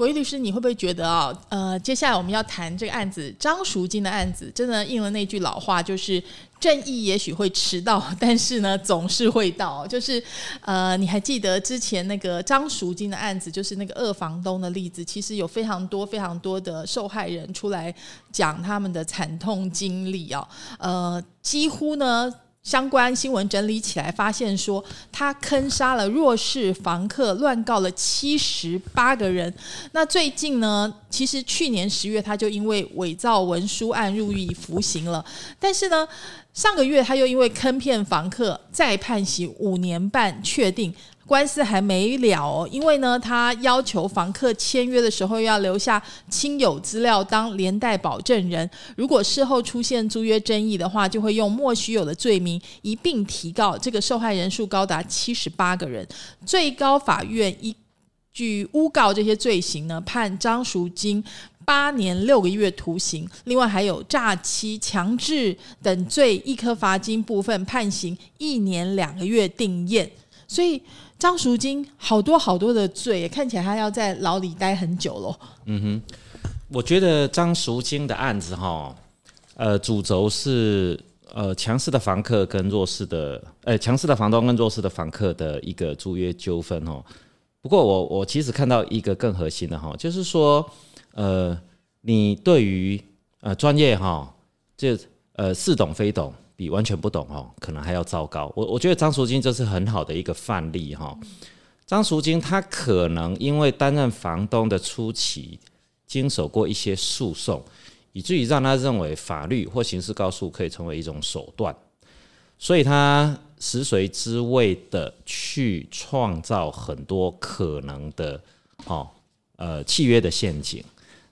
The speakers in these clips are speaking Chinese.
国义律师，你会不会觉得啊？呃，接下来我们要谈这个案子，张淑金的案子，真的应了那句老话，就是正义也许会迟到，但是呢，总是会到。就是呃，你还记得之前那个张淑金的案子，就是那个二房东的例子，其实有非常多非常多的受害人出来讲他们的惨痛经历啊。呃，几乎呢。相关新闻整理起来，发现说他坑杀了弱势房客，乱告了七十八个人。那最近呢，其实去年十月他就因为伪造文书案入狱服刑了，但是呢，上个月他又因为坑骗房客再判刑五年半，确定。官司还没了，因为呢，他要求房客签约的时候要留下亲友资料当连带保证人，如果事后出现租约争议的话，就会用莫须有的罪名一并提告。这个受害人数高达七十八个人，最高法院依据诬告这些罪行呢，判张淑金八年六个月徒刑，另外还有诈欺、强制等罪，一颗罚金部分判刑一年两个月定验，所以。张淑金好多好多的罪，看起来他要在牢里待很久喽。嗯哼，我觉得张淑金的案子哈，呃，主轴是呃强势的房客跟弱势的，呃强势的房东跟弱势的房客的一个租约纠纷哦。不过我我其实看到一个更核心的哈，就是说呃你对于呃专业哈，就呃似懂非懂。比完全不懂哦，可能还要糟糕。我我觉得张淑金这是很好的一个范例哈。张淑金他可能因为担任房东的初期，经手过一些诉讼，以至于让他认为法律或刑事告诉可以成为一种手段，所以他食髓知味的去创造很多可能的哦呃契约的陷阱。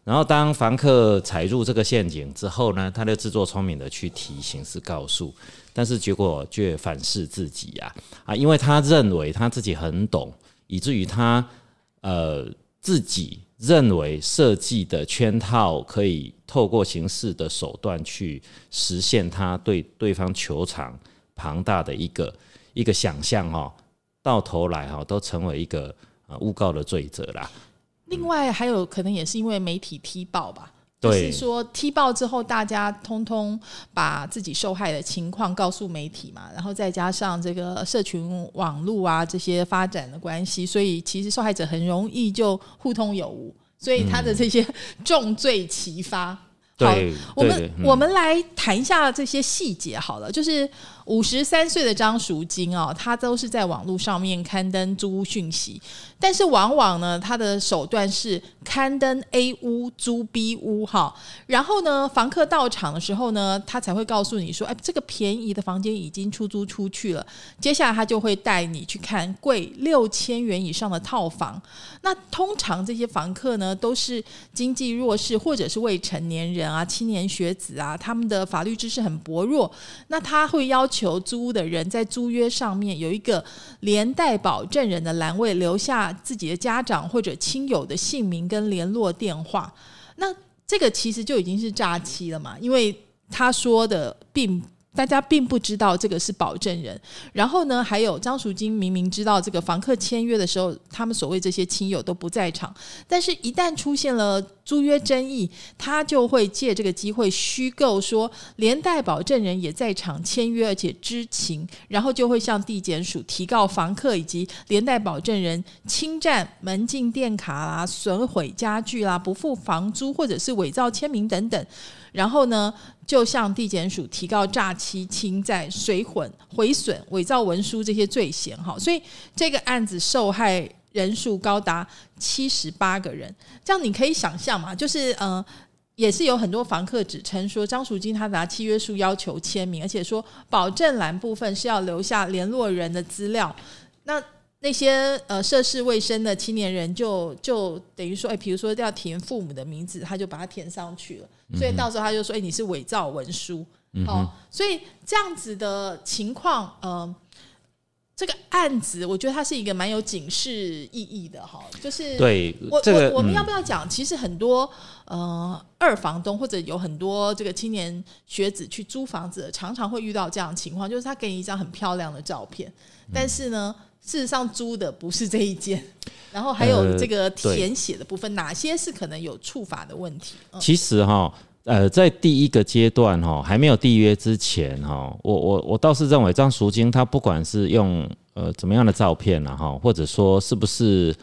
然后，当房客踩入这个陷阱之后呢，他就自作聪明的去提刑事告诉，但是结果却反噬自己呀啊！因为他认为他自己很懂，以至于他呃自己认为设计的圈套可以透过刑事的手段去实现他对对方球场庞大的一个一个想象哈，到头来哈都成为一个呃诬告的罪责啦。另外还有可能也是因为媒体踢爆吧，就是说踢爆之后，大家通通把自己受害的情况告诉媒体嘛，然后再加上这个社群网络啊这些发展的关系，所以其实受害者很容易就互通有无，所以他的这些重罪齐发。好，我们我们来谈一下这些细节好了，就是。五十三岁的张淑金哦，他都是在网络上面刊登租屋讯息，但是往往呢，他的手段是刊登 A 屋租 B 屋哈，然后呢，房客到场的时候呢，他才会告诉你说，哎，这个便宜的房间已经出租出去了，接下来他就会带你去看贵六千元以上的套房。那通常这些房客呢，都是经济弱势或者是未成年人啊、青年学子啊，他们的法律知识很薄弱，那他会要求。求租屋的人在租约上面有一个连带保证人的栏位，留下自己的家长或者亲友的姓名跟联络电话。那这个其实就已经是诈欺了嘛？因为他说的并。大家并不知道这个是保证人，然后呢，还有张淑金明明知道这个房客签约的时候，他们所谓这些亲友都不在场，但是一旦出现了租约争议，他就会借这个机会虚构说连带保证人也在场签约，而且知情，然后就会向地检署提告房客以及连带保证人侵占门禁电卡啦、损毁家具啦、不付房租或者是伪造签名等等。然后呢，就向地检署提告诈欺、侵占、水混、毁损、伪造文书这些罪嫌哈，所以这个案子受害人数高达七十八个人。这样你可以想象嘛，就是呃，也是有很多房客指称说，张淑金他拿契约书要求签名，而且说保证栏部分是要留下联络人的资料。那那些呃涉世未深的青年人就就等于说，哎，比如说要填父母的名字，他就把它填上去了，所以到时候他就说，哎，你是伪造文书，哦，所以这样子的情况，呃。这个案子，我觉得它是一个蛮有警示意义的哈，就是对我我我们要不要讲？其实很多呃二房东或者有很多这个青年学子去租房子，常常会遇到这样的情况，就是他给你一张很漂亮的照片，但是呢，事实上租的不是这一间，然后还有这个填写的部分，哪些是可能有触法的问题？其实哈。呃，在第一个阶段哈，还没有缔约之前哈，我我我倒是认为张赎金他不管是用呃怎么样的照片啊哈，或者说是不是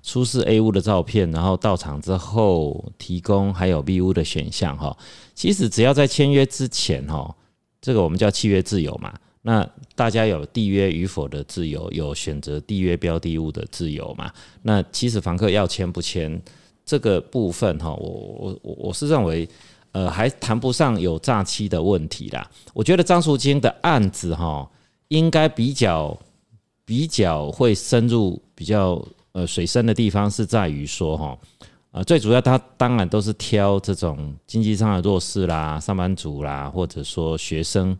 出示 A 屋的照片，然后到场之后提供还有 B 屋的选项哈，其实只要在签约之前哈，这个我们叫契约自由嘛，那大家有缔约与否的自由，有选择缔约标的物的自由嘛，那其实房客要签不签这个部分哈，我我我我是认为。呃，还谈不上有诈欺的问题啦。我觉得张淑金的案子哈，应该比较比较会深入，比较呃水深的地方是在于说哈，呃，最主要他当然都是挑这种经济上的弱势啦、上班族啦，或者说学生，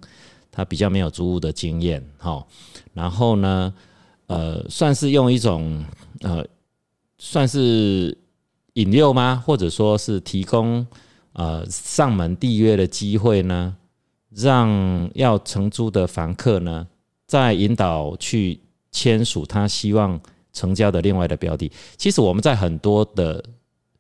他比较没有租屋的经验哈。然后呢，呃，算是用一种呃，算是引诱吗？或者说是提供？呃，上门缔约的机会呢，让要承租的房客呢，再引导去签署他希望成交的另外的标的。其实我们在很多的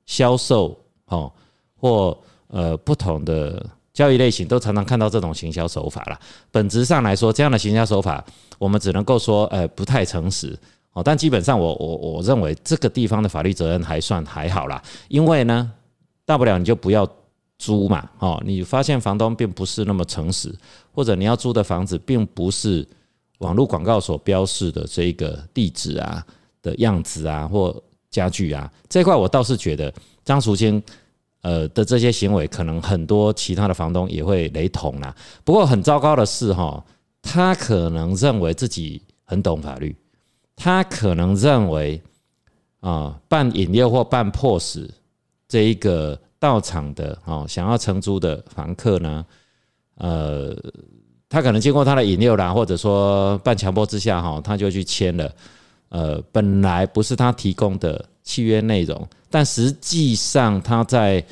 销售哦，或呃不同的交易类型，都常常看到这种行销手法了。本质上来说，这样的行销手法，我们只能够说，呃，不太诚实哦。但基本上，我我我认为这个地方的法律责任还算还好啦，因为呢，大不了你就不要。租嘛，哦，你发现房东并不是那么诚实，或者你要租的房子并不是网络广告所标示的这个地址啊的样子啊，或家具啊这块，我倒是觉得张淑清呃的这些行为，可能很多其他的房东也会雷同啦。不过很糟糕的是，哈，他可能认为自己很懂法律，他可能认为啊办引诱或办迫使这一个。到场的哦，想要承租的房客呢，呃，他可能经过他的引诱啦，或者说半强迫之下哈，他就去签了，呃，本来不是他提供的契约内容，但实际上他在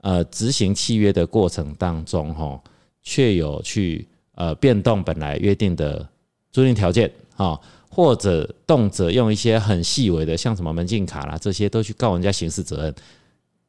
呃执行契约的过程当中哈，却有去呃变动本来约定的租赁条件啊，或者动辄用一些很细微的，像什么门禁卡啦这些，都去告人家刑事责任。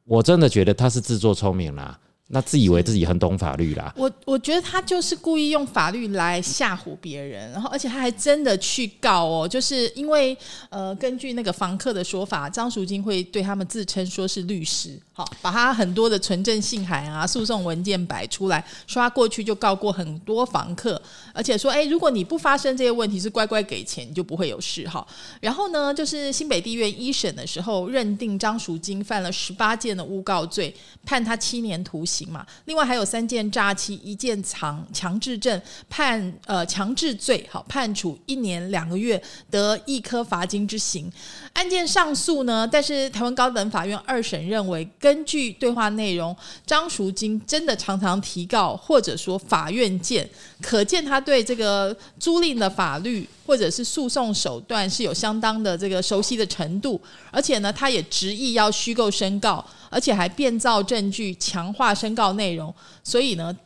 我真的觉得他是自作聪明啦。那自以为自己很懂法律啦，我我觉得他就是故意用法律来吓唬别人，然后而且他还真的去告哦，就是因为呃，根据那个房客的说法，张淑金会对他们自称说是律师，好，把他很多的存证信函啊、诉讼文件摆出来，说他过去就告过很多房客，而且说，哎，如果你不发生这些问题，是乖乖给钱，你就不会有事哈。然后呢，就是新北地院一审的时候，认定张淑金犯了十八件的诬告罪，判他七年徒刑。刑嘛，另外还有三件诈欺，一件强强制证，判呃强制罪，好判处一年两个月，得一颗罚金之刑。案件上诉呢，但是台湾高等法院二审认为，根据对话内容，张淑金真的常常提告，或者说法院见，可见他对这个租赁的法律或者是诉讼手段是有相当的这个熟悉的程度，而且呢，他也执意要虚构申告。而且还变造证据，强化申告内容，所以呢，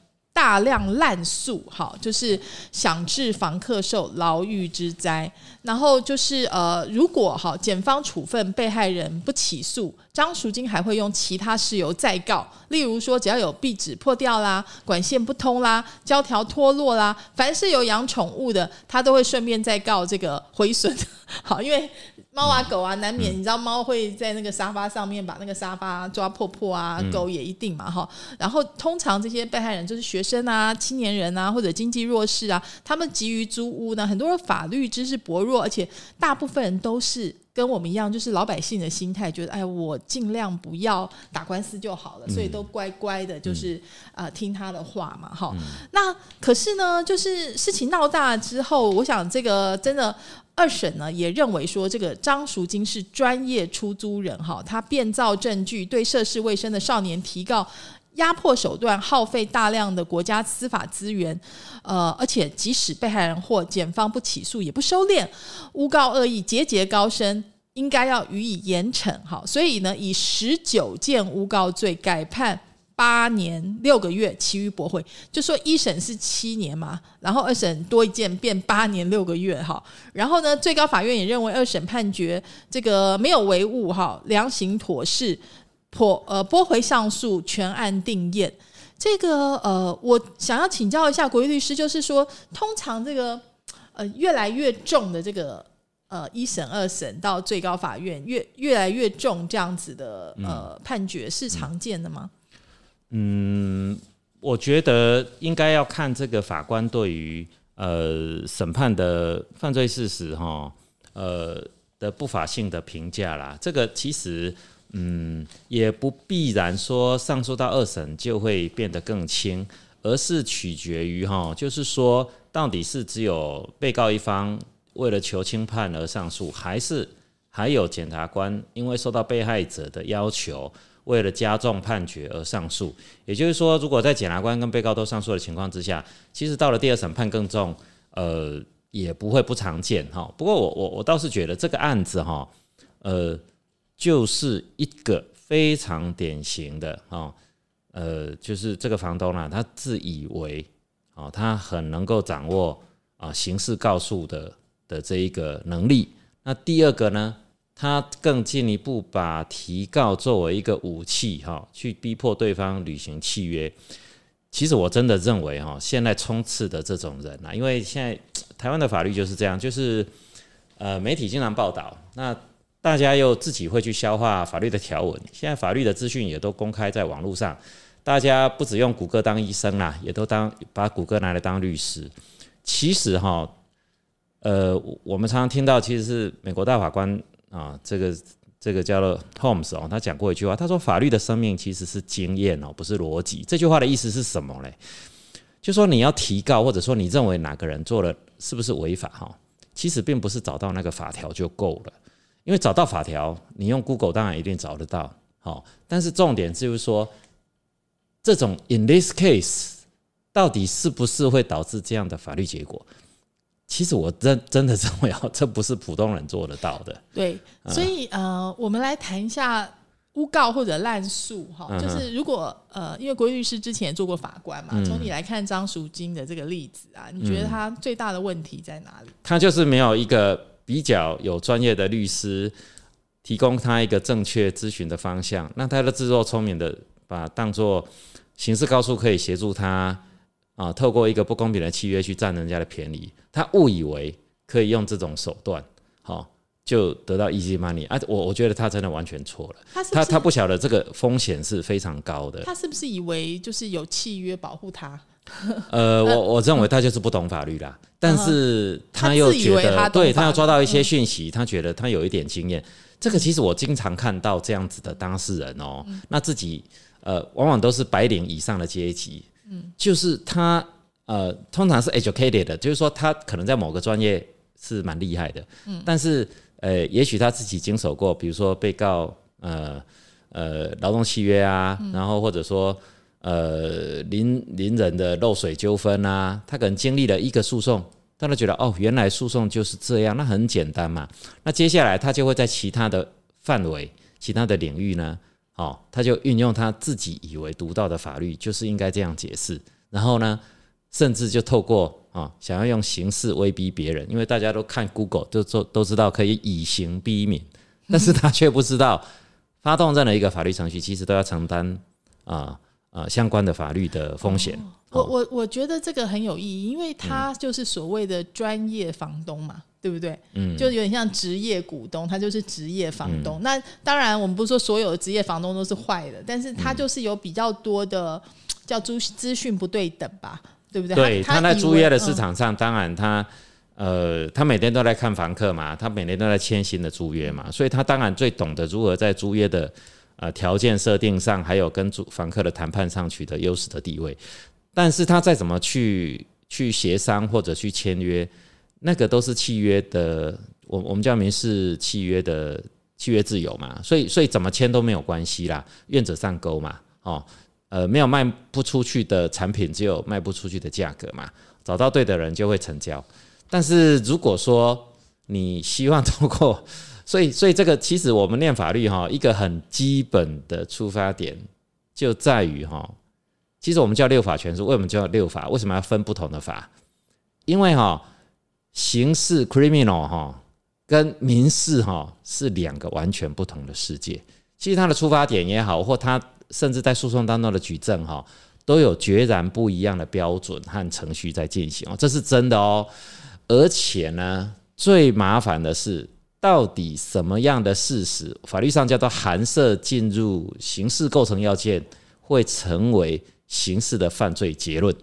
大量滥诉，好，就是想致房客受牢狱之灾。然后就是呃，如果哈检方处分被害人不起诉，张淑金还会用其他事由再告，例如说只要有壁纸破掉啦、管线不通啦、胶条脱落啦，凡是有养宠物的，他都会顺便再告这个毁损。好，因为猫啊狗啊难免，你知道猫会在那个沙发上面把那个沙发抓破破啊，狗也一定嘛哈。然后通常这些被害人就是学生啊、青年人啊或者经济弱势啊，他们急于租屋呢，很多法律知识薄弱。而且大部分人都是跟我们一样，就是老百姓的心态，觉得哎，我尽量不要打官司就好了，所以都乖乖的，就是呃听他的话嘛，哈。那可是呢，就是事情闹大之后，我想这个真的。二审呢也认为说，这个张淑金是专业出租人哈，他变造证据，对涉世未深的少年提告。压迫手段耗费大量的国家司法资源，呃，而且即使被害人或检方不起诉也不收敛，诬告恶意，节节高升，应该要予以严惩。哈，所以呢，以十九件诬告罪改判八年六个月，其余驳回。就说一审是七年嘛，然后二审多一件变八年六个月。哈，然后呢，最高法院也认为二审判决这个没有违误，哈，量刑妥适。破呃驳回上诉，全案定验。这个呃，我想要请教一下国义律师，就是说，通常这个呃越来越重的这个呃一审、二审到最高法院越越来越重这样子的呃判决是常见的吗？嗯，我觉得应该要看这个法官对于呃审判的犯罪事实哈呃的不法性的评价啦。这个其实。嗯，也不必然说上诉到二审就会变得更轻，而是取决于哈，就是说到底是只有被告一方为了求轻判而上诉，还是还有检察官因为受到被害者的要求，为了加重判决而上诉。也就是说，如果在检察官跟被告都上诉的情况之下，其实到了第二审判更重，呃，也不会不常见哈。不过我我我倒是觉得这个案子哈，呃。就是一个非常典型的啊，呃，就是这个房东呢，他自以为啊，他很能够掌握啊刑事告诉的的这一个能力。那第二个呢，他更进一步把提告作为一个武器哈，去逼迫对方履行契约。其实我真的认为哈，现在充斥的这种人啊，因为现在台湾的法律就是这样，就是呃，媒体经常报道那。大家又自己会去消化法律的条文，现在法律的资讯也都公开在网络上，大家不只用谷歌当医生啦，也都当把谷歌拿来当律师。其实哈，呃，我们常常听到，其实是美国大法官啊，这个这个叫做 Holmes 哦，他讲过一句话，他说法律的生命其实是经验哦，不是逻辑。这句话的意思是什么嘞？就说你要提告，或者说你认为哪个人做了是不是违法哈，其实并不是找到那个法条就够了。因为找到法条，你用 Google 当然一定找得到，好，但是重点就是说，这种 in this case 到底是不是会导致这样的法律结果？其实我真真的认为哦，这不是普通人做得到的。对，所以呃，我们来谈一下诬告或者滥诉哈，就是如果呃，因为国律师之前也做过法官嘛，从你来看张淑金的这个例子啊，你觉得他最大的问题在哪里？他就是没有一个。比较有专业的律师提供他一个正确咨询的方向，那他的自作聪明的把当做刑事告诉可以协助他啊，透过一个不公平的契约去占人家的便宜，他误以为可以用这种手段，好就得到 easy money 啊！我我觉得他真的完全错了，他他不晓得这个风险是非常高的，他是不是以为就是有契约保护他？呃，我我认为他就是不懂法律啦，但是他又觉得，对他要抓到一些讯息，他觉得他有一点经验。这个其实我经常看到这样子的当事人哦，那自己呃，往往都是白领以上的阶级，嗯，就是他呃，通常是 educated 的，就是说他可能在某个专业是蛮厉害的，嗯，但是呃，也许他自己经手过，比如说被告呃呃劳动契约啊，然后或者说。呃，邻邻人的漏水纠纷啊，他可能经历了一个诉讼，他都觉得哦，原来诉讼就是这样，那很简单嘛。那接下来他就会在其他的范围、其他的领域呢，哦，他就运用他自己以为独到的法律，就是应该这样解释。然后呢，甚至就透过啊，想要用刑事威逼别人，因为大家都看 Google 都都都知道可以以刑逼民，但是他却不知道发动这样的一个法律程序，其实都要承担啊。呃，相关的法律的风险，我我我觉得这个很有意义，因为他就是所谓的专业房东嘛，对不对？嗯，就有点像职业股东，他就是职业房东。那当然，我们不是说所有的职业房东都是坏的，但是他就是有比较多的叫租资讯不对等吧，对不对？对，他在租约的市场上，当然他呃，他每天都在看房客嘛，他每天都在签新的租约嘛，所以他当然最懂得如何在租约的。呃，条件设定上，还有跟租房客的谈判上取得优势的地位，但是他再怎么去去协商或者去签约，那个都是契约的，我我们叫民事契约的契约自由嘛，所以所以怎么签都没有关系啦，愿者上钩嘛，哦，呃，没有卖不出去的产品，只有卖不出去的价格嘛，找到对的人就会成交。但是如果说你希望通过，所以所以这个其实我们念法律哈，一个很基本的出发点就在于哈，其实我们叫六法全书，为什么叫六法？为什么要分不同的法？因为哈，刑事 criminal 哈跟民事哈是两个完全不同的世界。其实它的出发点也好，或它甚至在诉讼当中的举证哈，都有决然不一样的标准和程序在进行哦，这是真的哦。而且呢，最麻烦的是，到底什么样的事实，法律上叫做含涉进入刑事构成要件，会成为刑事的犯罪结论？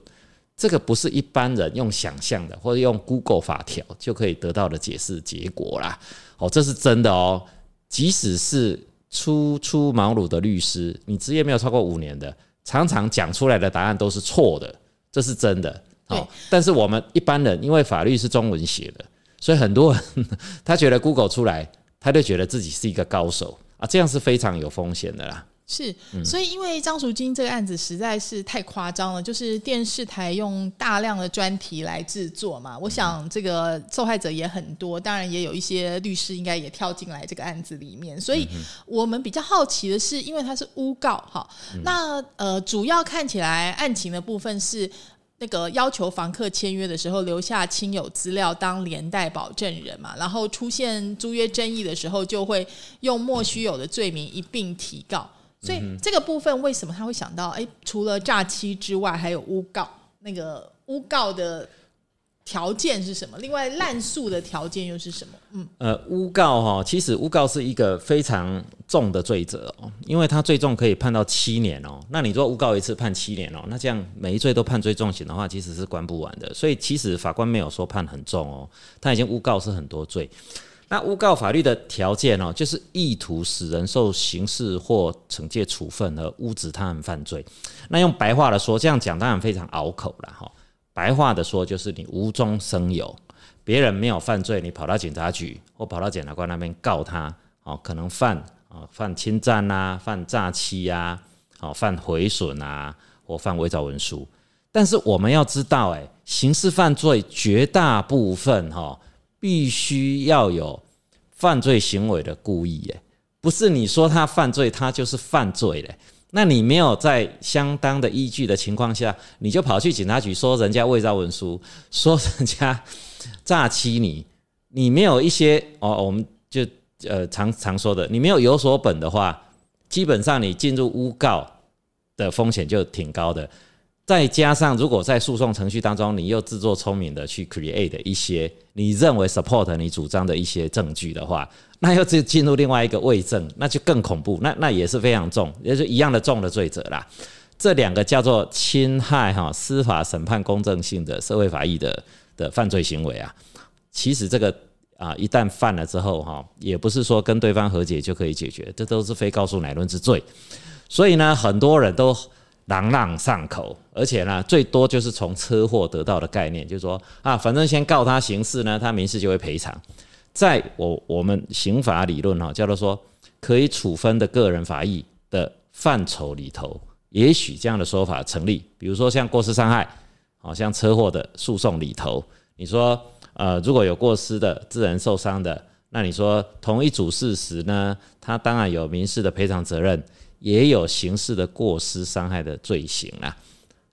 这个不是一般人用想象的，或者用 Google 法条就可以得到的解释结果啦。哦，这是真的哦。即使是初出茅庐的律师，你职业没有超过五年的，常常讲出来的答案都是错的，这是真的。对，但是我们一般人因为法律是中文写的，所以很多人 他觉得 Google 出来，他就觉得自己是一个高手啊，这样是非常有风险的啦。是，所以因为张淑金这个案子实在是太夸张了，就是电视台用大量的专题来制作嘛。我想这个受害者也很多，当然也有一些律师应该也跳进来这个案子里面。所以我们比较好奇的是，因为它是诬告哈，那呃，主要看起来案情的部分是。那个要求房客签约的时候留下亲友资料当连带保证人嘛，然后出现租约争议的时候，就会用莫须有的罪名一并提告。所以这个部分为什么他会想到？哎，除了诈欺之外，还有诬告。那个诬告的。条件是什么？另外，滥诉的条件又是什么？嗯，呃，诬告哈，其实诬告是一个非常重的罪责哦，因为他最重可以判到七年哦。那你说诬告一次判七年哦，那这样每一罪都判最重刑的话，其实是关不完的。所以其实法官没有说判很重哦，他已经诬告是很多罪。那诬告法律的条件哦，就是意图使人受刑事或惩戒处分而诬指他人犯罪。那用白话的说，这样讲当然非常拗口了哈。白话的说，就是你无中生有，别人没有犯罪，你跑到警察局或跑到检察官那边告他，哦，可能犯啊犯侵占啊，犯诈欺呀，哦，犯毁损啊，或犯伪造文书。但是我们要知道，哎，刑事犯罪绝大部分哈，必须要有犯罪行为的故意，哎，不是你说他犯罪，他就是犯罪嘞。那你没有在相当的依据的情况下，你就跑去警察局说人家伪造文书，说人家诈欺你，你没有一些哦，我们就呃常常说的，你没有有所本的话，基本上你进入诬告的风险就挺高的。再加上，如果在诉讼程序当中，你又自作聪明的去 create 一些你认为 support 你主张的一些证据的话，那又进进入另外一个伪证，那就更恐怖。那那也是非常重，也是一样的重的罪责啦。这两个叫做侵害哈司法审判公正性的社会法益的的犯罪行为啊。其实这个啊一旦犯了之后哈，也不是说跟对方和解就可以解决，这都是非告诉乃论之罪。所以呢，很多人都。朗朗上口，而且呢，最多就是从车祸得到的概念，就是说啊，反正先告他刑事呢，他民事就会赔偿。在我我们刑法理论哈，叫做说可以处分的个人法益的范畴里头，也许这样的说法成立。比如说像过失伤害，好像车祸的诉讼里头，你说呃，如果有过失的致人受伤的，那你说同一组事实呢，他当然有民事的赔偿责任。也有刑事的过失伤害的罪行啊，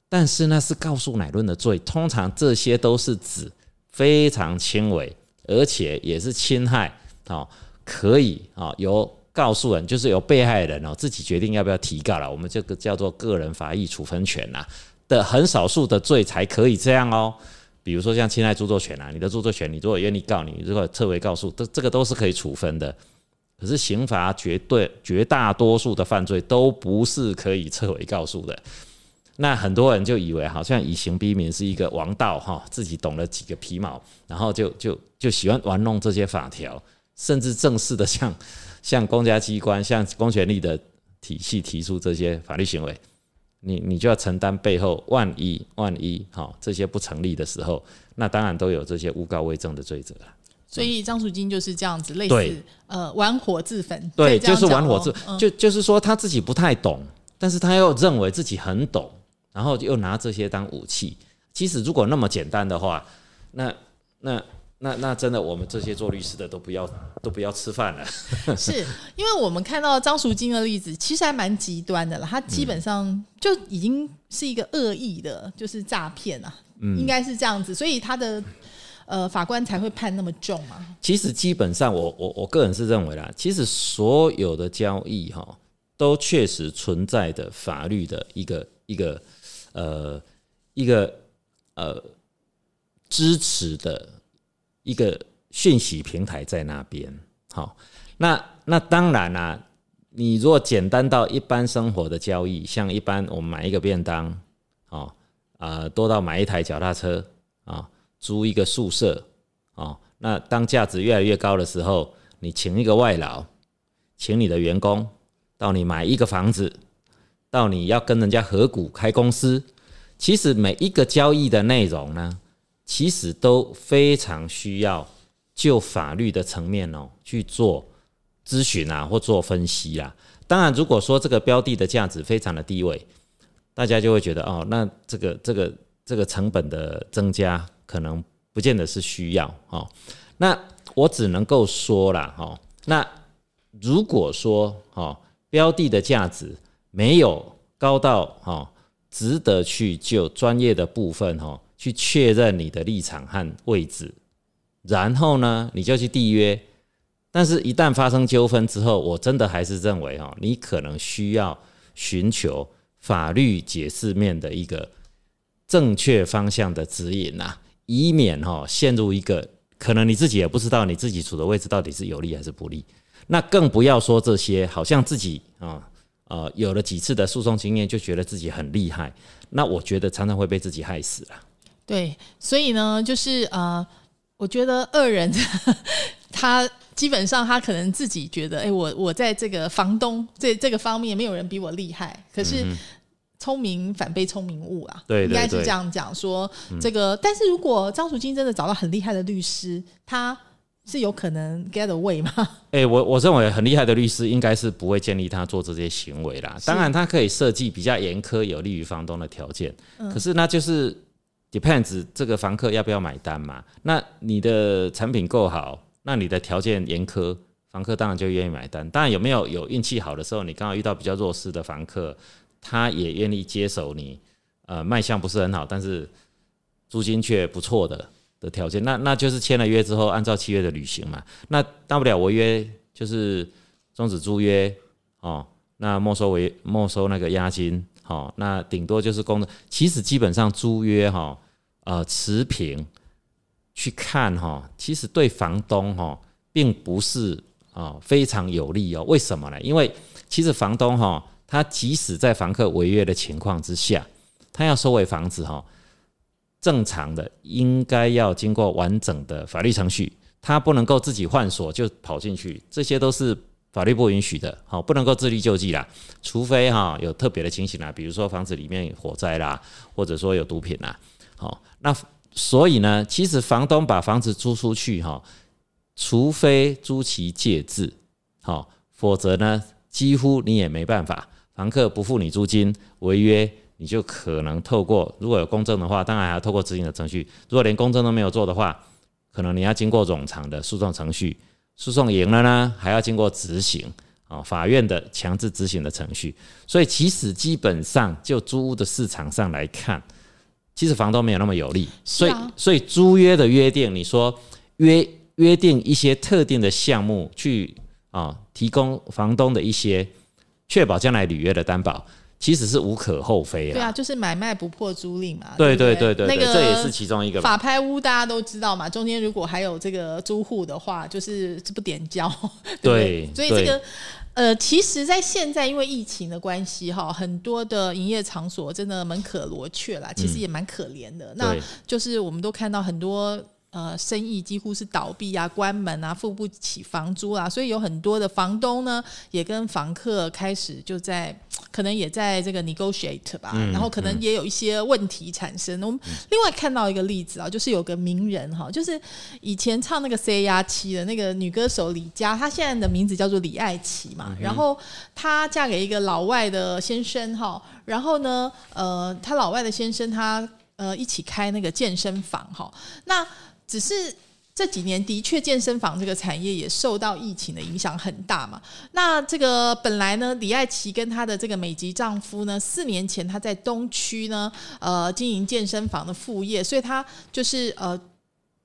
但是那是告诉乃论的罪，通常这些都是指非常轻微，而且也是侵害哦，可以啊由告诉人，就是由被害人哦自己决定要不要提告了，我们这个叫做个人法益处分权呐的很少数的罪才可以这样哦，比如说像侵害著作权啊，你的著作权，你如果愿意告你，如果撤回告诉，这这个都是可以处分的。可是刑罚绝对绝大多数的犯罪都不是可以撤回告诉的，那很多人就以为好像以刑逼民是一个王道哈，自己懂了几个皮毛，然后就就就喜欢玩弄这些法条，甚至正式的向 向公家机关、向公权力的体系提出这些法律行为。你你就要承担背后万一万一好、这些不成立的时候，那当然都有这些诬告伪证的罪责了。所以张淑金就是这样子，类似呃玩火自焚，对，就是玩火自，嗯就就是说他自己不太懂，但是他又认为自己很懂，然后又拿这些当武器。其实如果那么简单的话，那那那那真的我们这些做律师的都不要都不要吃饭了。是因为我们看到张淑金的例子，其实还蛮极端的了。他基本上就已经是一个恶意的，就是诈骗啊，嗯应该是这样子，所以他的呃法官才会判那么重嘛。其实基本上我，我我个人是认为啦，其实所有的交易哈，都确实存在的法律的一个一个呃一个呃支持的一个讯息平台在那边。好，那那当然啦、你如果简单到一般生活的交易，像一般我们买一个便当，哦啊、多到买一台脚踏车啊、租一个宿舍哦，那当价值越来越高的时候，你请一个外劳，请你的员工到你买一个房子，到你要跟人家合股开公司，其实每一个交易的内容呢，其实都非常需要就法律的层面哦去做咨询啊，或做分析啊。当然，如果说这个标的的价值非常的低位，大家就会觉得哦，那这个这个这个成本的增加可能不见得是需要哦。那我只能够说了，哦，那如果说哦标的的价值没有高到哦值得去就专业的部分哦去确认你的立场和位置，然后呢你就去缔约。但是，一旦发生纠纷之后，我真的还是认为哦，你可能需要寻求法律解释面的一个正确方向的指引呐、以免哈、陷入一个可能你自己也不知道你自己处的位置到底是有利还是不利。那更不要说这些，好像自己啊呃有了几次的诉讼经验，就觉得自己很厉害。那我觉得常常会被自己害死了。对，所以呢，就是呃，我觉得恶人 他基本上他可能自己觉得，哎、我我在这个房东这这个方面没有人比我厉害，可是。聪明反被聪明误啊，嗯对对应该是这样讲说这个。但是如果张淑金真的找到很厉害的律师，他是有可能 get away 吗？哎、我我认为很厉害的律师应该是不会建议他做这些行为啦。当然，他可以设计比较严苛、有利于房东的条件，可是那就是 depends 这个房客要不要买单嘛。那你的产品够好，那你的条件严苛，房客当然就愿意买单。当然，有没有有运气好的时候，你刚好遇到比较弱势的房客，他也愿意接手你，呃，卖相不是很好，但是租金却不错的的条件，那那就是签了约之后，按照契约的履行嘛。那大不了违约就是终止租约哦，那没收违没收那个押金，哦，那顶多就是公证。其实基本上租约哈、呃持平去看哈、其实对房东哈、并不是啊、非常有利哦。为什么呢？因为其实房东哈、他即使在房客违约的情况之下，他要收回房子哈、正常的应该要经过完整的法律程序，他不能够自己换锁就跑进去，这些都是法律不允许的，好，不能够自力救济啦，除非哈有特别的情形啦，比如说房子里面火灾啦，或者说有毒品啦，好，那所以呢，其实房东把房子租出去哈，除非租期借至，好，否则呢，几乎你也没办法，房客不付你租金违约。你就可能透过如果有公证的话，当然还要透过执行的程序。如果连公证都没有做的话，可能你要经过冗长的诉讼程序，诉讼赢了呢，还要经过执行啊、法院的强制执行的程序。所以其实基本上就租屋的市场上来看，其实房东没有那么有利。所以啊所以租约的约定，你说约约定一些特定的项目去啊、提供房东的一些确保将来履约的担保。其实是无可厚非啊。对啊，就是买卖不破租赁嘛。对对对对那个这也是其中一个。法拍屋大家都知道嘛，中间如果还有这个租户的话，就是这不点交？对所以这个呃，其实，在现在因为疫情的关系哈，很多的营业场所真的门可罗雀啦，其实也蛮可怜的。那就是我们都看到很多呃生意几乎是倒闭啊、关门啊、付不起房租啊，所以有很多的房东呢也跟房客开始就在可能也在这个 negotiate 吧，然后可能也有一些问题产生。我们另外看到一个例子啊，就是有个名人哈，就是以前唱那个 C R 七的那个女歌手李佳，她现在的名字叫做李爱琪嘛，然后她嫁给一个老外的先生哈，然后呢，呃，她老外的先生他呃一起开那个健身房哈，那只是。这几年的确，健身房这个产业也受到疫情的影响很大嘛。那这个本来呢，李爱琪跟她的这个美籍丈夫呢，四年前她在东区呢，呃，经营健身房的副业，所以她就是呃。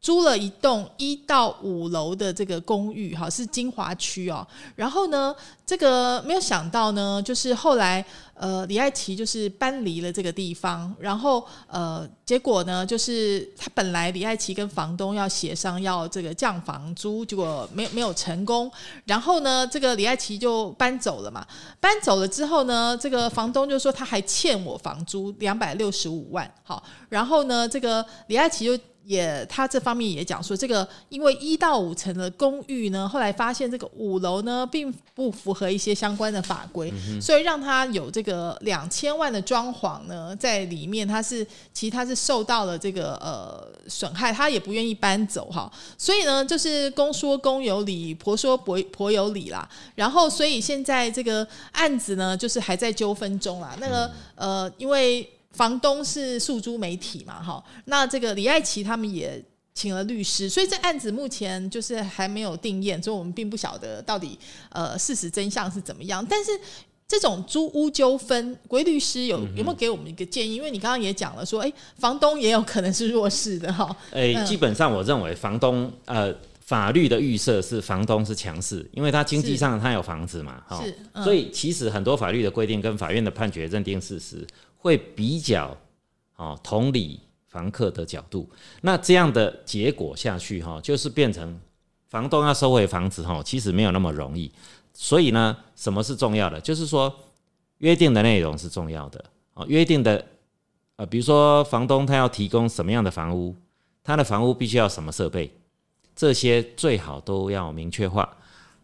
租了一栋一到五楼的这个公寓，哈，是金华区哦。然后呢，这个没有想到呢，就是后来呃，李爱琪就是搬离了这个地方，然后呃，结果呢，就是他本来李爱琪跟房东要协商要这个降房租，结果没没有成功。然后呢，这个李爱琪就搬走了嘛。搬走了之后呢，这个房东就说他还欠我房租两百六十五万。好，然后呢，这个李爱琪就。也，他这方面也讲说，这个因为一到五层的公寓呢，后来发现这个五楼呢并不符合一些相关的法规，所以让他有这个两千万的装潢呢在里面，他是其实他是受到了这个呃损害，他也不愿意搬走哈，所以呢就是公说公有理，婆说婆婆有理啦，然后所以现在这个案子呢就是还在纠纷中啦，那个呃因为。房东是诉诸媒体嘛，哈，那这个李爱琪他们也请了律师，所以这案子目前就是还没有定验，所以我们并不晓得到底呃事实真相是怎么样。但是这种租屋纠纷，归律师有有没有给我们一个建议？因为你刚刚也讲了说，哎，房东也有可能是弱势的哈。哎，基本上我认为房东呃法律的预设是房东是强势，因为他经济上他有房子嘛，哈，所以其实很多法律的规定跟法院的判决认定事实。会比较哦，同理房客的角度，那这样的结果下去哈，就是变成房东要收回房子哈，其实没有那么容易。所以呢，什么是重要的？就是说约定的内容是重要的啊，约定的呃，比如说房东他要提供什么样的房屋，他的房屋必须要什么设备，这些最好都要明确化。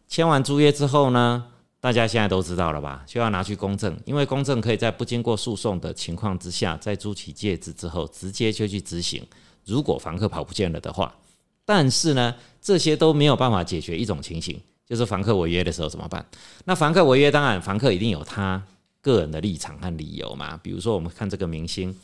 签完租约之后呢？大家现在都知道了吧？就要拿去公证，因为公证可以在不经过诉讼的情况之下，在租起戒指之后直接就去执行。如果房客跑不见了的话，但是呢，这些都没有办法解决一种情形，就是房客违约的时候怎么办？那房客违约，当然房客一定有他个人的立场和理由嘛。比如说，我们看这个明星，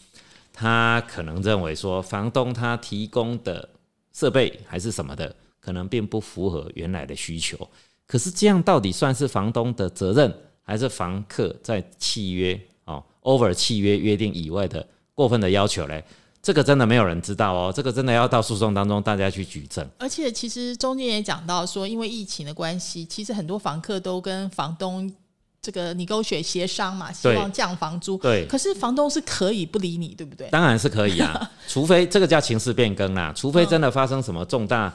他可能认为说，房东他提供的设备还是什么的，可能并不符合原来的需求。可是这样到底算是房东的责任，还是房客在契约哦 over 契约约定以外的过分的要求嘞？这个真的没有人知道哦，这个真的要到诉讼当中大家去举证。而且其实中间也讲到说，因为疫情的关系，其实很多房客都跟房东这个你勾选协商嘛，希望降房租。对。可是房东是可以不理你，对不对？当然是可以啊，除非这个叫情势变更啦，除非真的发生什么重大。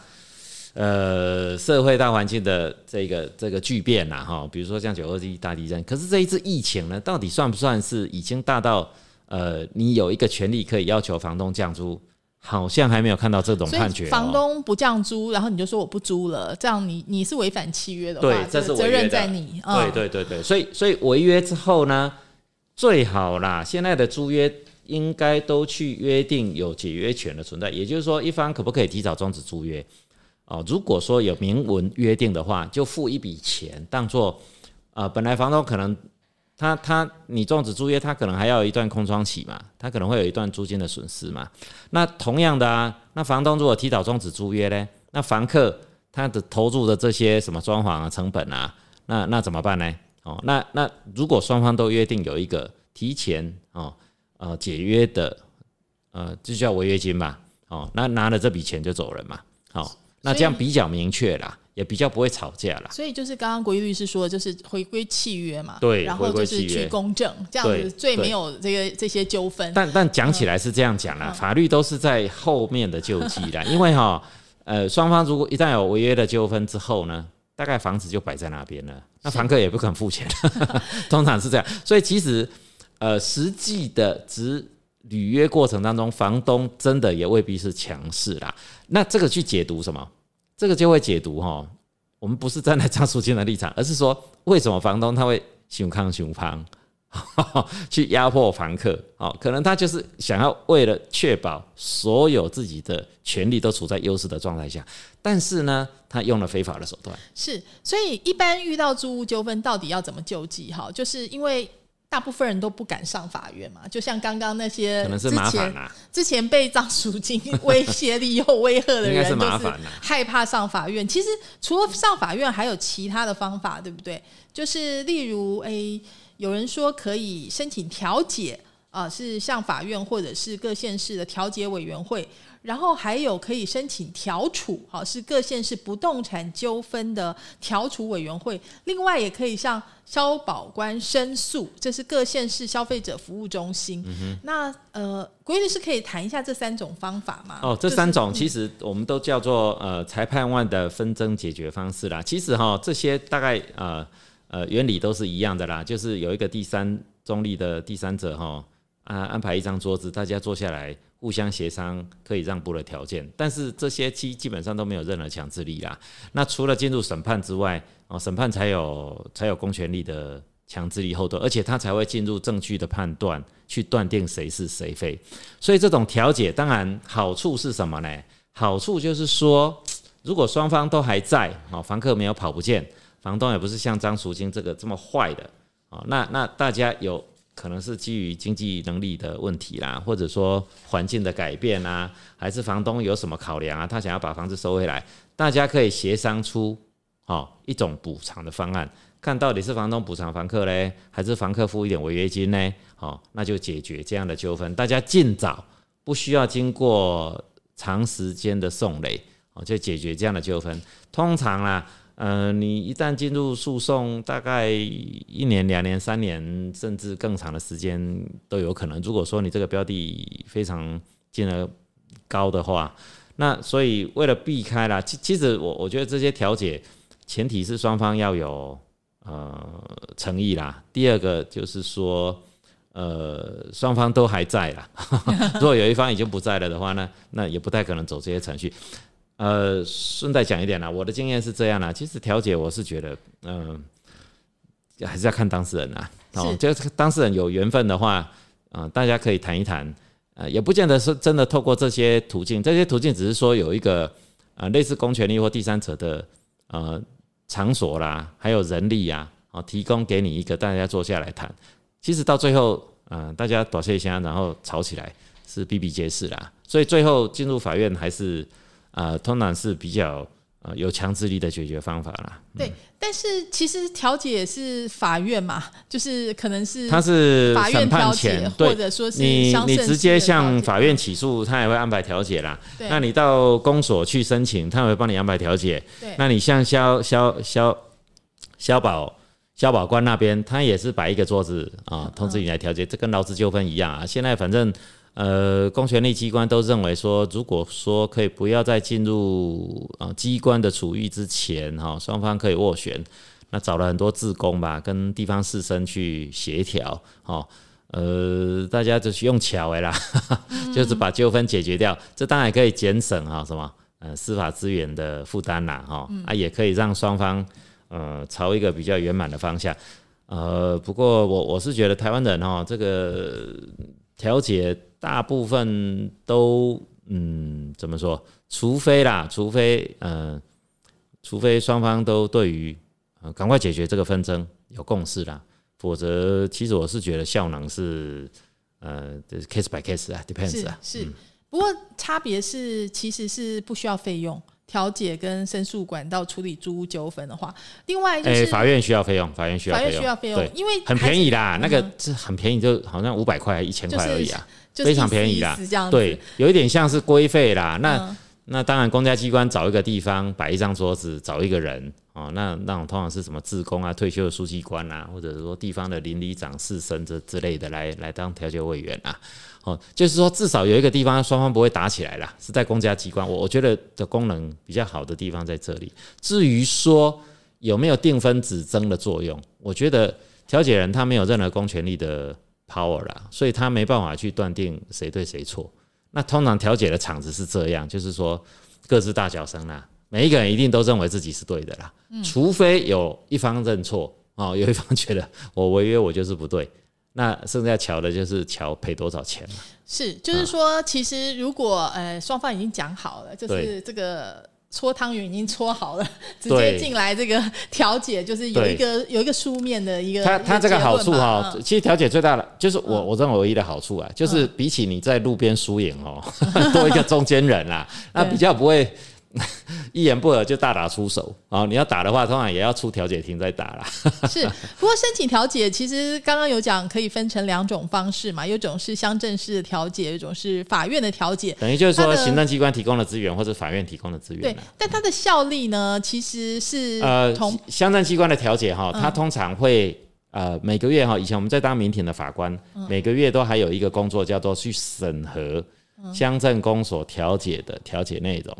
呃，社会大环境的这个这个巨变呐，哈，比如说像九二一大地震，可是这一次疫情呢，到底算不算是已经大到呃，你有一个权利可以要求房东降租？好像还没有看到这种判决。房东不降租，然后你就说我不租了，这样你你是违反契约的话，对，这是责任在你。对对对对，所以所以违约之后呢，最好啦，现在的租约应该都去约定有解约权的存在，也就是说，一方可不可以提早终止租约？哦，如果说有明文约定的话，就付一笔钱，当做呃，本来房东可能他他你终止租约，他可能还要一段空窗期嘛，他可能会有一段租金的损失嘛。那同样的啊，那房东如果提早终止租约呢，那房客他的投入的这些什么装潢啊、成本啊，那那怎么办呢？哦，那那如果双方都约定有一个提前哦呃解约的呃，就叫违约金吧。哦，那拿了这笔钱就走人嘛。好。那这样比较明确啦，也比较不会吵架啦。所以就是刚刚国义律师说的，就是回归契约嘛。对，然后就是去公证，这样子最没有这个这些纠纷。但但讲起来是这样讲啦，法律都是在后面的救济啦。因为哈，呃，双方如果一旦有违约的纠纷之后呢，大概房子就摆在那边了，那房客也不肯付钱，通常是这样。所以其实呃，实际的执履约过程当中，房东真的也未必是强势啦。那这个去解读什么？这个就会解读哈，我们不是站在张淑清的立场，而是说为什么房东他会熊康熊胖 去压迫房客？哦，可能他就是想要为了确保所有自己的权利都处在优势的状态下，但是呢，他用了非法的手段。是，所以一般遇到租屋纠纷，到底要怎么救济？哈，就是因为。大部分人都不敢上法院嘛，就像刚刚那些可能是麻烦之前被张淑金威胁、利诱、威吓的人，是麻烦害怕上法院。其实除了上法院，还有其他的方法，对不对？就是例如，诶，有人说可以申请调解啊，是向法院或者是各县市的调解委员会。然后还有可以申请调处，好是各县市不动产纠纷的调处委员会。另外也可以向消保官申诉，这是各县市消费者服务中心。那呃，国律是可以谈一下这三种方法吗？哦，这三种其实我们都叫做呃裁判案的纷争解决方式啦。其实哈，这些大概呃呃原理都是一样的啦，就是有一个第三中立的第三者哈啊安排一张桌子，大家坐下来。互相协商可以让步的条件，但是这些基基本上都没有任何强制力啦。那除了进入审判之外，哦，审判才有才有公权力的强制力后盾，而且他才会进入证据的判断，去断定谁是谁非。所以这种调解当然好处是什么呢？好处就是说，如果双方都还在，哦，房客没有跑不见，房东也不是像张淑金这个这么坏的，哦，那那大家有。可能是基于经济能力的问题啦，或者说环境的改变啊，还是房东有什么考量啊？他想要把房子收回来，大家可以协商出哦一种补偿的方案，看到底是房东补偿房客嘞，还是房客付一点违约金呢？哦，那就解决这样的纠纷，大家尽早不需要经过长时间的送累哦，就解决这样的纠纷。通常啦。呃，你一旦进入诉讼，大概一年、两年、三年，甚至更长的时间都有可能。如果说你这个标的非常金额高的话，那所以为了避开啦，其其实我我觉得这些调解前提是双方要有呃诚意啦。第二个就是说，呃，双方都还在啦。如果有一方已经不在了的话呢，那也不太可能走这些程序。呃，顺带讲一点啦，我的经验是这样啦。其实调解，我是觉得，嗯，还是要看当事人啦。哦，就是当事人有缘分的话，啊，大家可以谈一谈。呃，也不见得是真的透过这些途径，这些途径只是说有一个啊，类似公权力或第三者的呃场所啦，还有人力呀，哦，提供给你一个大家坐下来谈。其实到最后，嗯，大家躲一下，然后吵起来是比比皆是啦。所以最后进入法院还是。啊，通常是比较呃有强制力的解决方法啦。对，但是其实调解是法院嘛，就是可能是他是法院调解，或者说是你你直接向法院起诉，他也会安排调解啦。那你到公所去申请，他也会帮你安排调解。对，那你向消消消消保消保官那边，他也是摆一个桌子啊，通知你来调解，这跟劳资纠纷一样啊。现在反正。呃，公权力机关都认为说，如果说可以不要在进入啊机关的处遇之前，哈，双方可以斡旋，那找了很多自工吧，跟地方士绅去协调，哈，呃，大家就是用巧的啦，就是把纠纷解决掉，这当然可以节省哈什么，呃，司法资源的负担啦，哈，啊，也可以让双方呃朝一个比较圆满的方向，呃，不过我我是觉得台湾人哈，这个调解。大部分都嗯，怎么说？除非啦，除非呃，除非双方都对于呃赶快解决这个纷争有共识啦，否则其实我是觉得效能是呃，case by case 啊，depends 啊。是，不过差别是其实是不需要费用调解跟申诉管道处理租屋纠纷的话，另外就是法院需要费用，法院需要法院需要费用，因为很便宜啦，那个是很便宜，就好像五百块一千块而已啊。非常便宜啦，对，有一点像是规费啦。那那当然，公家机关找一个地方摆一张桌子，找一个人哦。那那种通常是什么自工啊、退休的书记官啊，或者说地方的邻里长、士绅这之类的来来当调解委员啊。哦，就是说至少有一个地方双方不会打起来啦，是在公家机关。我我觉得的功能比较好的地方在这里。至于说有没有定分指争的作用，我觉得调解人他没有任何公权力的。Power 啦，所以他没办法去断定谁对谁错。那通常调解的场子是这样，就是说各自大小声啦，每一个人一定都认为自己是对的啦，除非有一方认错哦，有一方 觉得我违约我就是不对，那剩下瞧的就是瞧赔多少钱嘛。是，就是说，其实如果呃双方已经讲好了，就是这个。搓汤圆已经搓好了，直接进来这个调解，就是有一个有一个书面的一个。它它这个好处哈，其实调解最大的就是我我认为唯一的好处啊，就是比起你在路边输赢哦，多一个中间人啦，那比较不会。一言不合就大打出手啊！你要打的话，通常也要出调解庭再打啦。是，不过申请调解其实刚刚有讲，可以分成两种方式嘛，有种是乡镇式的调解，一种是法院的调解。等于就是说，行政机关提供的资源或者法院提供的资源。对，但它的效力呢，其实是呃，同乡镇机关的调解哈，它通常会呃每个月哈，以前我们在当民庭的法官，每个月都还有一个工作叫做去审核乡镇公所调解的调解内容。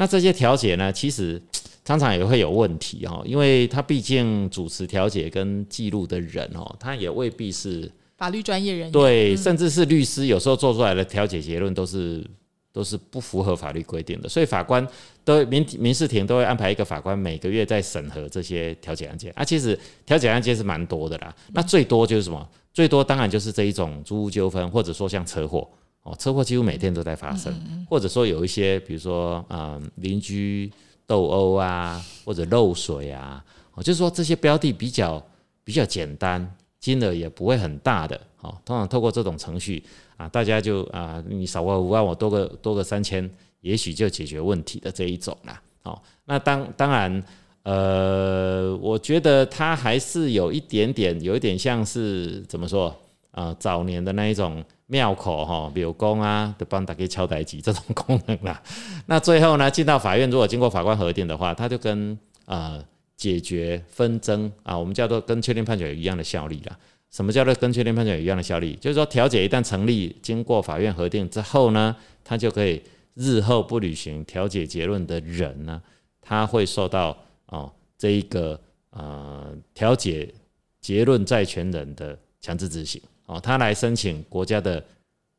那这些调解呢，其实常常也会有问题哈，因为他毕竟主持调解跟记录的人哦，他也未必是法律专业人员，对，甚至是律师，有时候做出来的调解结论都是都是不符合法律规定的，所以法官都民民事庭都会安排一个法官每个月在审核这些调解案件啊。其实调解案件是蛮多的啦，那最多就是什么？最多当然就是这一种租屋纠纷，或者说像车祸。哦，车祸几乎每天都在发生，或者说有一些，比如说，嗯，邻居斗殴啊，或者漏水啊，哦，就是说这些标的比较比较简单，金额也不会很大的，哦，通常透过这种程序啊，大家就啊，你少个五万，我多个多个三千，也许就解决问题的这一种啦，哦，那当当然，呃，我觉得它还是有一点点，有一点像是怎么说啊，早年的那一种。庙口哈，比如公啊，都帮大家敲台机这种功能啦。那最后呢，进到法院，如果经过法官核定的话，它就跟呃解决纷争啊，我们叫做跟确定判决一样的效力啦。什么叫做跟确定判决一样的效力？就是说调解一旦成立，经过法院核定之后呢，他就可以日后不履行调解结论的人呢，他会受到哦这一个呃调解结论债权人的强制执行。哦，他来申请国家的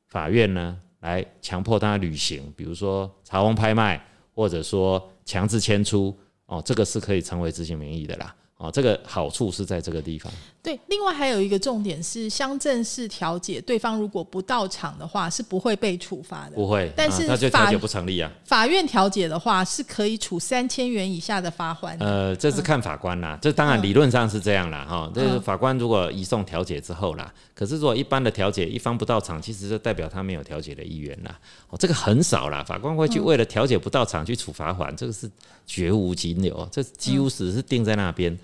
法院呢，来强迫他履行，比如说查封拍卖，或者说强制迁出，哦，这个是可以成为执行名义的啦。哦，这个好处是在这个地方。对，另外还有一个重点是，乡镇市调解，对方如果不到场的话，是不会被处罚的。不会，但是那就调解不成立啊。法院调解的话，是可以处三千元以下的罚款。呃，这是看法官啦，这当然理论上是这样啦，哈。这是法官如果移送调解之后啦，可是如果一般的调解一方不到场，其实就代表他没有调解的意愿啦。哦，这个很少啦，法官会去为了调解不到场去处罚款，这个是绝无仅有，这几乎只是定在那边。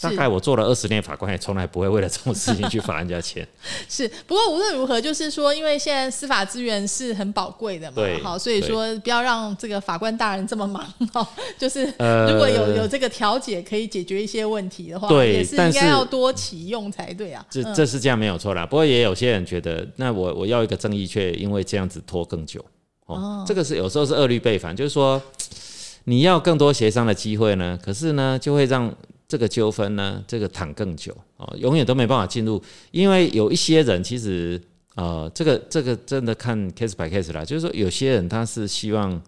大概我做了二十年法官，也从来不会为了这种事情去罚人家钱。是，不过无论如何，就是说，因为现在司法资源是很宝贵的嘛，好，所以说不要让这个法官大人这么忙 哈。就是如果有有这个调解可以解决一些问题的话，对，也是应该要多启用才对啊。这这是这样没有错啦。不过也有些人觉得，那我我要一个正义，却因为这样子拖更久。哦，这个是有时候是恶律背反，就是说 你要更多协商的机会呢，可是呢就会让。这个纠纷呢，这个躺更久哦，永远都没办法进入，因为有一些人其实呃，这个这个真的看 case by case 啦，就是说有些人他是希望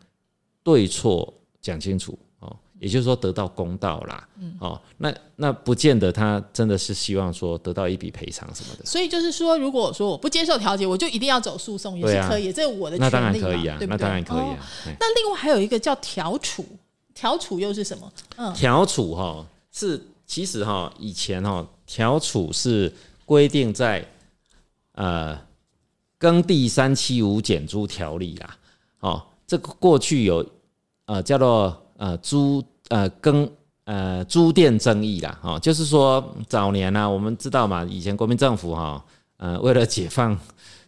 对错讲清楚哦，也就是说得到公道啦，哦，那那不见得他真的是希望说得到一笔赔偿什么的。所以就是说，如果说我不接受调解，我就一定要走诉讼也是可以，这是我的那当然可以啊，那当然可以啊。那另外还有一个叫调处，调处又是什么？嗯，调处哈。是，其实哈，以前哈调处是规定在呃耕地三七五减租条例啦，哦，这个过去有呃叫做呃租呃耕呃租佃争议啦，哦，就是说早年呢，我们知道嘛，以前国民政府哈呃为了解放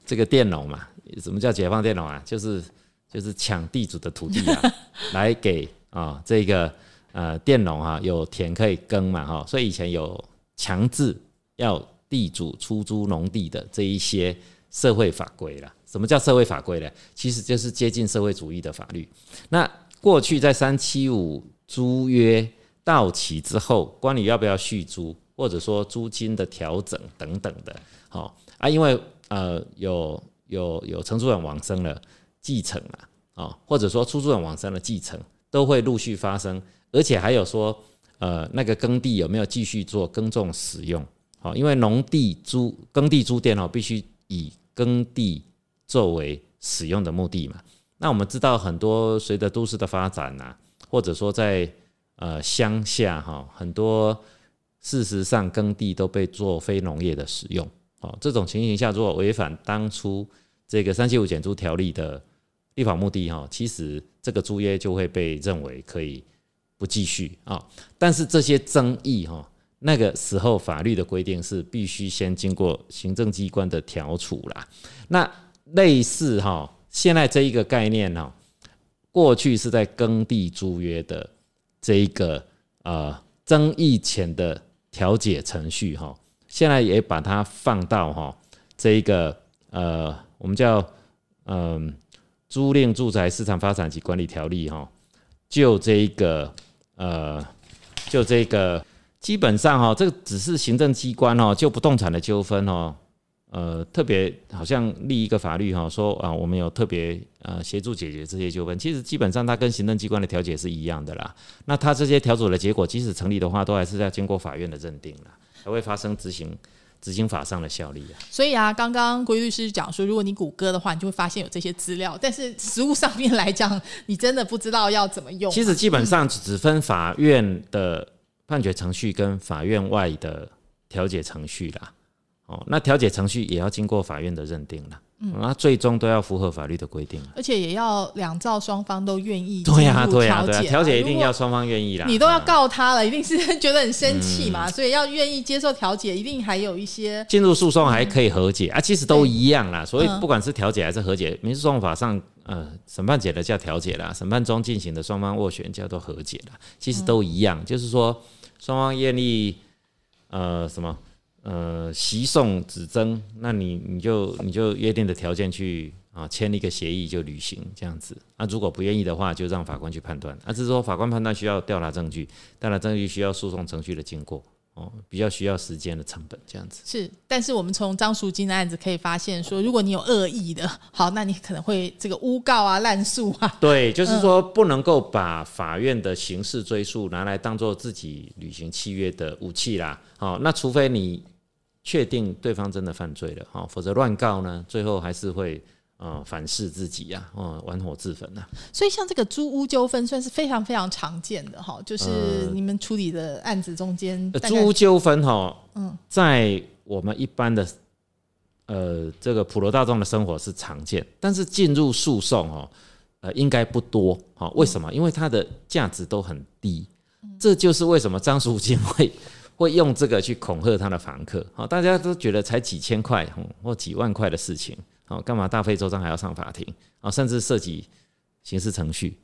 这个佃农嘛，什么叫解放佃农啊？就是就是抢地主的土地啊，来给啊这个。呃，佃农哈有田可以耕嘛哈，所以以前有强制要地主出租农地的这一些社会法规了。什么叫社会法规呢？其实就是接近社会主义的法律。那过去在三七五租约到期之后，关于要不要续租或者说租金的调整等等的，好啊，因为呃有有有承租人往生了，继承了啊，或者说出租人往生了，继承都会陆续发生，而且还有说呃那个耕地有没有继续做耕种使用，好，因为农地租耕地租佃哦，必须以耕地作为使用的目的嘛。那我们知道很多随着都市的发展呐，或者说在呃乡下哈，很多事实上耕地都被做非农业的使用。哦，这种情形下，如果违反当初这个三七五减租条例的立法目的哈，其实这个租约就会被认为可以不继续啊。但是这些争议哈，那个时候法律的规定是必须先经过行政机关的调处啦。那类似哈。现在这一个概念呢，过去是在耕地租约的这一个呃争议前的调解程序哈，现在也把它放到哈这一个呃我们叫嗯租赁住宅市场发展及管理条例哈，就这一个呃就这个基本上哈，这个只是行政机关哦，就不动产的纠纷哦。呃，特别好像立一个法律哈，说啊，我们有特别呃协助解决这些纠纷。其实基本上它跟行政机关的调解是一样的啦。那它这些调解的结果，即使成立的话，都还是要经过法院的认定了，才会发生执行执行法上的效力啊。所以啊，刚刚郭律师讲说，如果你谷歌的话，你就会发现有这些资料，但是实物上面来讲，你真的不知道要怎么用。其实基本上只分法院的判决程序跟法院外的调解程序啦。哦，那调解程序也要经过法院的认定了，嗯，那最终都要符合法律的规定而且也要两造双方都愿意对呀，对呀，对呀，调解一定要双方愿意啦。你都要告他了，一定是觉得很生气嘛，所以要愿意接受调解，一定还有一些进入诉讼还可以和解啊，其实都一样啦。所以不管是调解还是和解，民事诉讼法上，呃，审判解的叫调解啦，审判中进行的双方斡旋叫做和解啦，其实都一样，就是说双方愿意，呃，什么？呃，习送指征，那你你就你就约定的条件去啊签一个协议就履行这样子。那如果不愿意的话，就让法官去判断。啊，只是说法官判断需要调查证据，调查证据需要诉讼程序的经过，哦，比较需要时间的成本这样子。是，但是我们从张淑金的案子可以发现，说如果你有恶意的，好，那你可能会这个诬告啊、滥诉啊。对，就是说不能够把法院的刑事追诉拿来当做自己履行契约的武器啦。好，那除非你。确定对方真的犯罪了，哈，否则乱告呢，最后还是会呃反噬自己呀，哦，玩火自焚呐。所以像这个租屋纠纷算是非常非常常见的哈，就是你们处理的案子中间，租屋纠纷哈，嗯，在我们一般的呃这个普罗大众的生活是常见，但是进入诉讼哦，呃，应该不多，哈，为什么？因为它的价值都很低，这就是为什么张淑金会。会用这个去恐吓他的房客，好，大家都觉得才几千块或几万块的事情，好，干嘛大费周章还要上法庭？啊？甚至涉及刑事程序，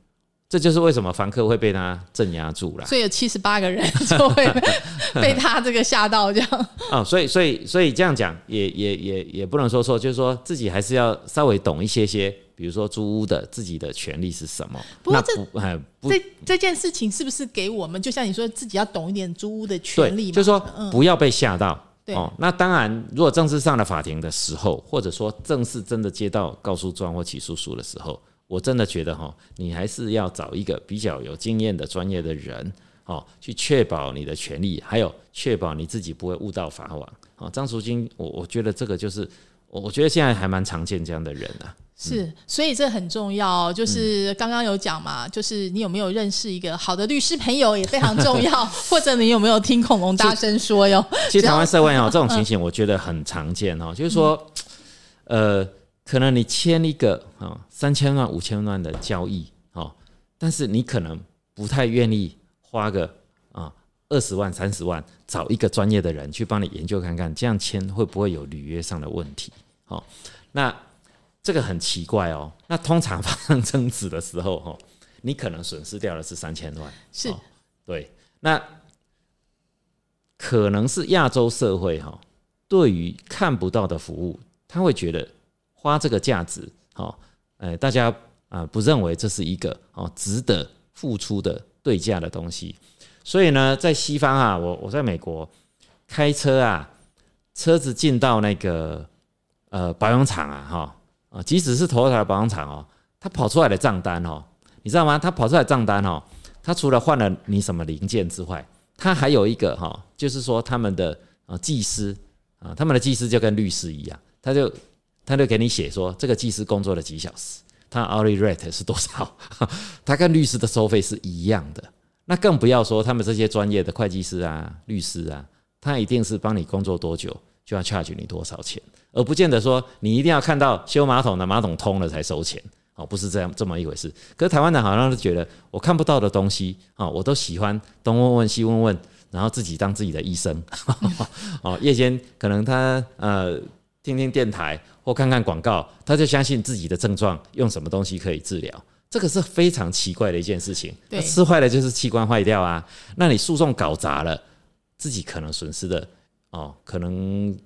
这就是为什么房客会被他镇压住了。所以有七十八个人 就会被他这个吓到这样。啊，所以所以所以这样讲也也也也不能说错，就是说自己还是要稍微懂一些些。比如说租屋的自己的权利是什么？不过这这这件事情是不是给我们？就像你说自己要懂一点租屋的权利，就是说不要被吓到。哦，那当然，如果正式上了法庭的时候，或者说正式真的接到告诉状或起诉书的时候，我真的觉得哈，你还是要找一个比较有经验的专业的人哦，去确保你的权利，还有确保你自己不会误到法网。哦，张淑金，我我觉得这个就是我我觉得现在还蛮常见这样的人啊。是，所以这很重要。就是刚刚有讲嘛，就是你有没有认识一个好的律师朋友也非常重要，或者你有没有听恐龙大声说哟？其实台湾社会哦，这种情形我觉得很常见哦。就是说，呃，可能你签一个啊三千万、五千万的交易哦，但是你可能不太愿意花个啊二十万、三十万找一个专业的人去帮你研究看看，这样签会不会有履约上的问题？哦，那。这个很奇怪哦。那通常发生争执的时候，哈，你可能损失掉的是三千万。是，对。那可能是亚洲社会哈，对于看不到的服务，他会觉得花这个价值，哈，呃，大家啊不认为这是一个哦值得付出的对价的东西。所以呢，在西方啊，我我在美国开车啊，车子进到那个呃保养厂啊，哈啊，即使是头台保养厂哦，他跑出来的账单哦，你知道吗？他跑出来账单哦，他除了换了你什么零件之外，他还有一个哈，就是说他们的啊技师啊，他们的技师就跟律师一样，他就他就给你写说这个技师工作了几小时，他 hourly rate 是多少，他跟律师的收费是一样的。那更不要说他们这些专业的会计师啊、律师啊，他一定是帮你工作多久就要 charge 你多少钱，而不见得说你一定要看到修马桶的马桶通了才收钱哦，不是这样这么一回事。可是台湾人好像是觉得我看不到的东西啊，我都喜欢东问问西问问，然后自己当自己的医生 哦。夜间可能他呃听听电台或看看广告，他就相信自己的症状用什么东西可以治疗。这个是非常奇怪的一件事情。对，吃坏了就是器官坏掉啊。那你诉讼搞砸了，自己可能损失的哦，可能。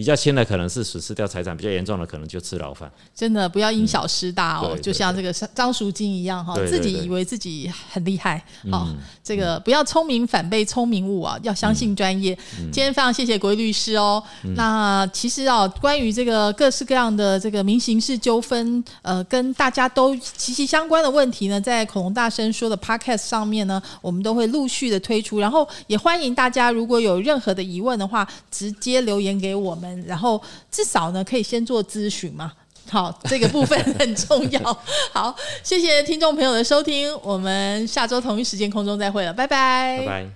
比较轻的可能是损失掉财产，比较严重的可能就吃牢饭。真的不要因小失大哦，就像这个张淑金一样哈，自己以为自己很厉害哦。这个不要聪明反被聪明误啊，要相信专业。今天非常谢谢国律师哦。那其实啊，关于这个各式各样的这个民刑事纠纷，呃，跟大家都息息相关的问题呢，在恐龙大声说的 Podcast 上面呢，我们都会陆续的推出。然后也欢迎大家如果有任何的疑问的话，直接留言给我们。然后至少呢，可以先做咨询嘛。好，这个部分 很重要。好，谢谢听众朋友的收听，我们下周同一时间空中再会了，拜拜。拜拜。